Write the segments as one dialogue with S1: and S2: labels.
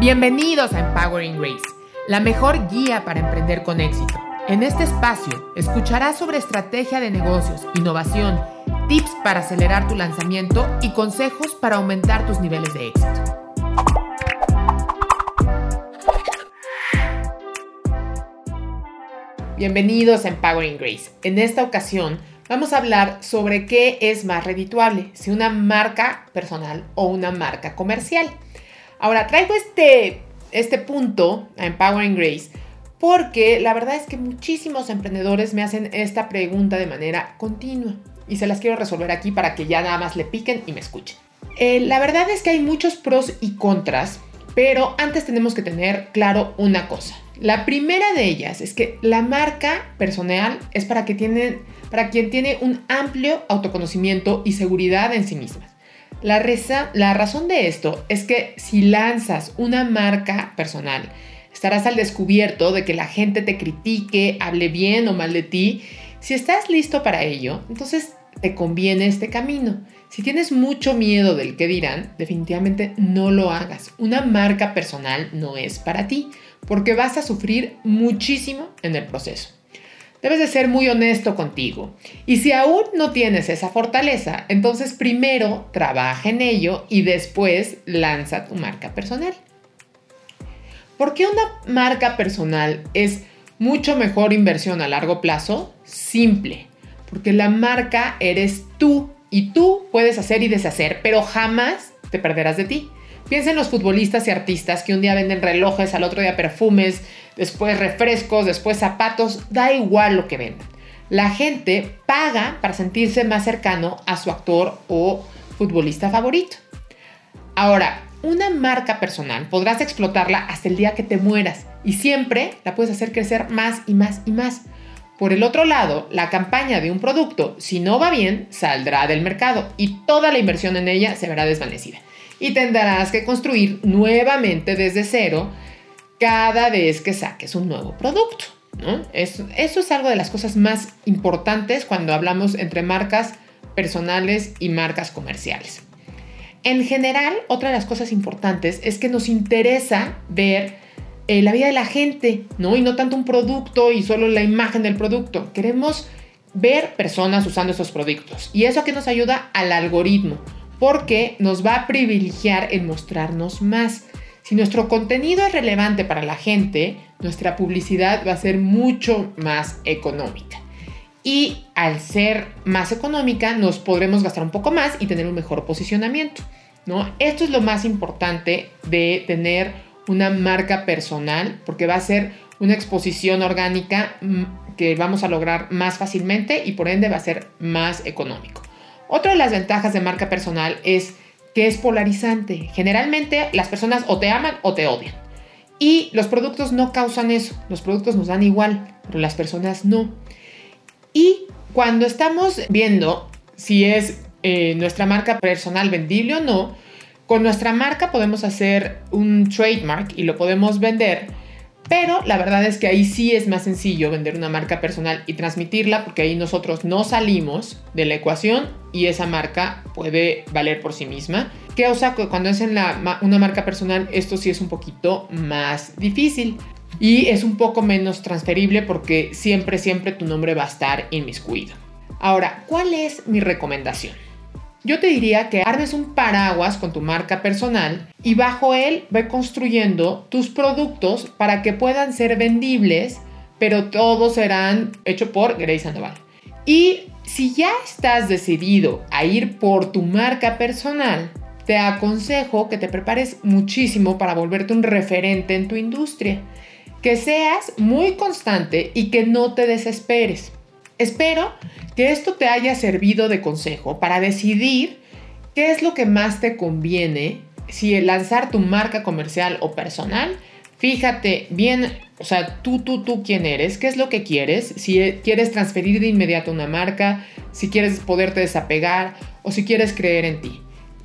S1: Bienvenidos a Empowering Grace, la mejor guía para emprender con éxito. En este espacio escucharás sobre estrategia de negocios, innovación, tips para acelerar tu lanzamiento y consejos para aumentar tus niveles de éxito. Bienvenidos a Empowering Grace. En esta ocasión vamos a hablar sobre qué es más redituable, si una marca personal o una marca comercial. Ahora, traigo este, este punto a Empowering Grace porque la verdad es que muchísimos emprendedores me hacen esta pregunta de manera continua y se las quiero resolver aquí para que ya nada más le piquen y me escuchen. Eh, la verdad es que hay muchos pros y contras, pero antes tenemos que tener claro una cosa. La primera de ellas es que la marca personal es para, que tienen, para quien tiene un amplio autoconocimiento y seguridad en sí misma. La, la razón de esto es que si lanzas una marca personal, estarás al descubierto de que la gente te critique, hable bien o mal de ti. Si estás listo para ello, entonces te conviene este camino. Si tienes mucho miedo del que dirán, definitivamente no lo hagas. Una marca personal no es para ti, porque vas a sufrir muchísimo en el proceso. Debes de ser muy honesto contigo. Y si aún no tienes esa fortaleza, entonces primero trabaja en ello y después lanza tu marca personal. ¿Por qué una marca personal es mucho mejor inversión a largo plazo? Simple, porque la marca eres tú y tú puedes hacer y deshacer, pero jamás te perderás de ti. Piensa en los futbolistas y artistas que un día venden relojes, al otro día perfumes, después refrescos, después zapatos, da igual lo que vendan. La gente paga para sentirse más cercano a su actor o futbolista favorito. Ahora, una marca personal podrás explotarla hasta el día que te mueras y siempre la puedes hacer crecer más y más y más. Por el otro lado, la campaña de un producto, si no va bien, saldrá del mercado y toda la inversión en ella se verá desvanecida. Y tendrás que construir nuevamente desde cero cada vez que saques un nuevo producto. Eso, es algo de las cosas más importantes cuando hablamos entre marcas personales y marcas comerciales. En general, otra de las cosas importantes es que nos interesa ver eh, la vida de la gente, ¿no? Y no tanto un producto y solo la imagen del producto. Queremos ver personas usando esos productos. Y eso que nos ayuda al algoritmo, porque nos va a privilegiar en mostrarnos más. Si nuestro contenido es relevante para la gente, nuestra publicidad va a ser mucho más económica. Y al ser más económica, nos podremos gastar un poco más y tener un mejor posicionamiento. ¿no? Esto es lo más importante de tener una marca personal, porque va a ser una exposición orgánica mm, que vamos a lograr más fácilmente y por ende va a ser más económico. Otra de las ventajas de marca personal es que es polarizante. Generalmente las personas o te aman o te odian. Y los productos no causan eso. Los productos nos dan igual, pero las personas no. Y cuando estamos viendo si es eh, nuestra marca personal vendible o no, con nuestra marca podemos hacer un trademark y lo podemos vender. Pero la verdad es que ahí sí es más sencillo vender una marca personal y transmitirla porque ahí nosotros no salimos de la ecuación y esa marca puede valer por sí misma. ¿Qué o sea, cuando es en una marca personal esto sí es un poquito más difícil y es un poco menos transferible porque siempre, siempre tu nombre va a estar inmiscuido. Ahora, ¿cuál es mi recomendación? Yo te diría que armes un paraguas con tu marca personal y bajo él ve construyendo tus productos para que puedan ser vendibles, pero todos serán hechos por Grace Sandoval. Y si ya estás decidido a ir por tu marca personal, te aconsejo que te prepares muchísimo para volverte un referente en tu industria, que seas muy constante y que no te desesperes. Espero que esto te haya servido de consejo para decidir qué es lo que más te conviene si lanzar tu marca comercial o personal. Fíjate bien, o sea, tú, tú, tú, quién eres, qué es lo que quieres, si quieres transferir de inmediato una marca, si quieres poderte desapegar o si quieres creer en ti.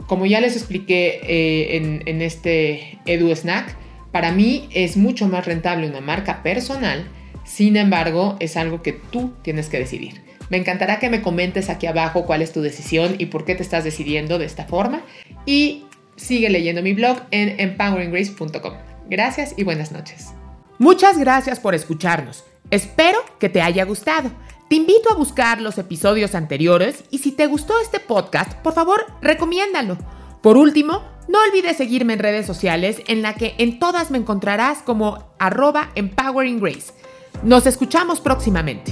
S1: Como ya les expliqué eh, en, en este Edu Snack, para mí es mucho más rentable una marca personal sin embargo, es algo que tú tienes que decidir. Me encantará que me comentes aquí abajo cuál es tu decisión y por qué te estás decidiendo de esta forma. Y sigue leyendo mi blog en empoweringgrace.com. Gracias y buenas noches. Muchas gracias por escucharnos. Espero que te haya gustado. Te invito a buscar los episodios anteriores y si te gustó este podcast, por favor, recomiéndalo. Por último, no olvides seguirme en redes sociales en la que en todas me encontrarás como arroba empoweringgrace. Nos escuchamos próximamente.